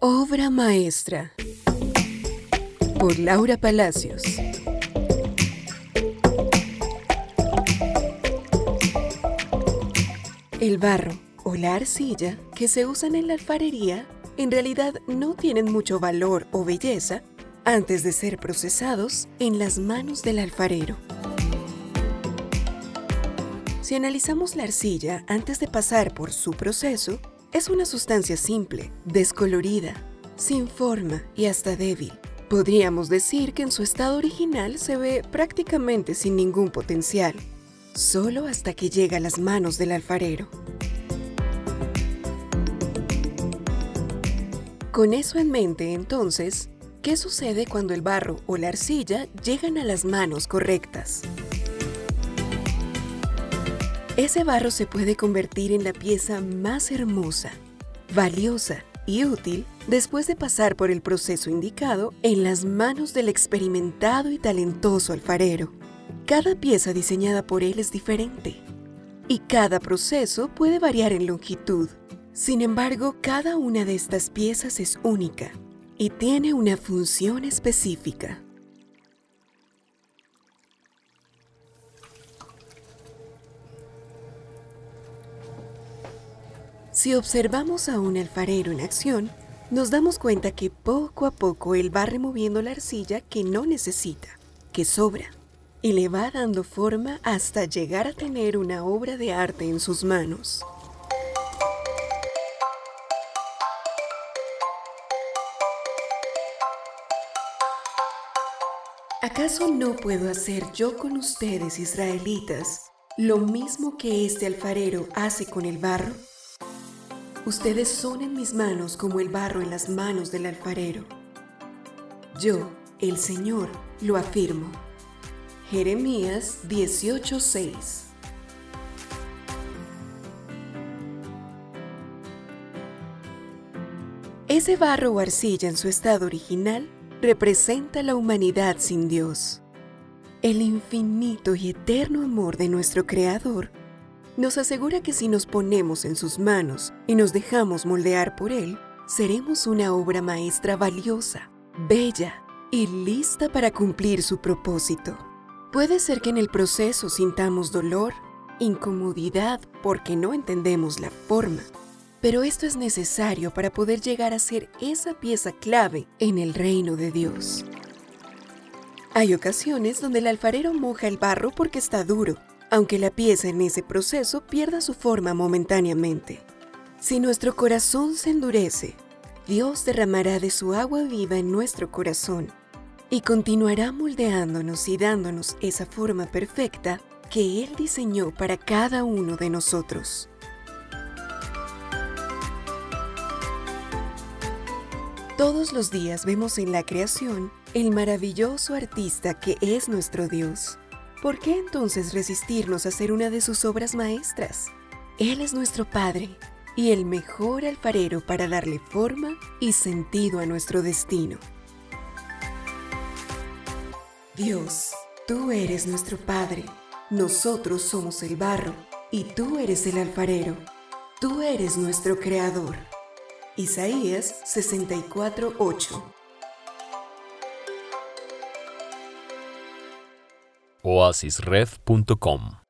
Obra maestra por Laura Palacios. El barro o la arcilla que se usan en la alfarería en realidad no tienen mucho valor o belleza antes de ser procesados en las manos del alfarero. Si analizamos la arcilla antes de pasar por su proceso, es una sustancia simple, descolorida, sin forma y hasta débil. Podríamos decir que en su estado original se ve prácticamente sin ningún potencial, solo hasta que llega a las manos del alfarero. Con eso en mente, entonces, ¿qué sucede cuando el barro o la arcilla llegan a las manos correctas? Ese barro se puede convertir en la pieza más hermosa, valiosa y útil después de pasar por el proceso indicado en las manos del experimentado y talentoso alfarero. Cada pieza diseñada por él es diferente y cada proceso puede variar en longitud. Sin embargo, cada una de estas piezas es única y tiene una función específica. Si observamos a un alfarero en acción, nos damos cuenta que poco a poco él va removiendo la arcilla que no necesita, que sobra, y le va dando forma hasta llegar a tener una obra de arte en sus manos. ¿Acaso no puedo hacer yo con ustedes, israelitas, lo mismo que este alfarero hace con el barro? Ustedes son en mis manos como el barro en las manos del alfarero. Yo, el Señor, lo afirmo. Jeremías 18:6 Ese barro o arcilla en su estado original representa la humanidad sin Dios. El infinito y eterno amor de nuestro Creador nos asegura que si nos ponemos en sus manos y nos dejamos moldear por Él, seremos una obra maestra valiosa, bella y lista para cumplir su propósito. Puede ser que en el proceso sintamos dolor, incomodidad porque no entendemos la forma, pero esto es necesario para poder llegar a ser esa pieza clave en el reino de Dios. Hay ocasiones donde el alfarero moja el barro porque está duro aunque la pieza en ese proceso pierda su forma momentáneamente. Si nuestro corazón se endurece, Dios derramará de su agua viva en nuestro corazón y continuará moldeándonos y dándonos esa forma perfecta que Él diseñó para cada uno de nosotros. Todos los días vemos en la creación el maravilloso artista que es nuestro Dios. ¿Por qué entonces resistirnos a ser una de sus obras maestras? Él es nuestro Padre y el mejor alfarero para darle forma y sentido a nuestro destino. Dios, tú eres nuestro Padre, nosotros somos el barro y tú eres el alfarero, tú eres nuestro Creador. Isaías 64:8 oasisred.com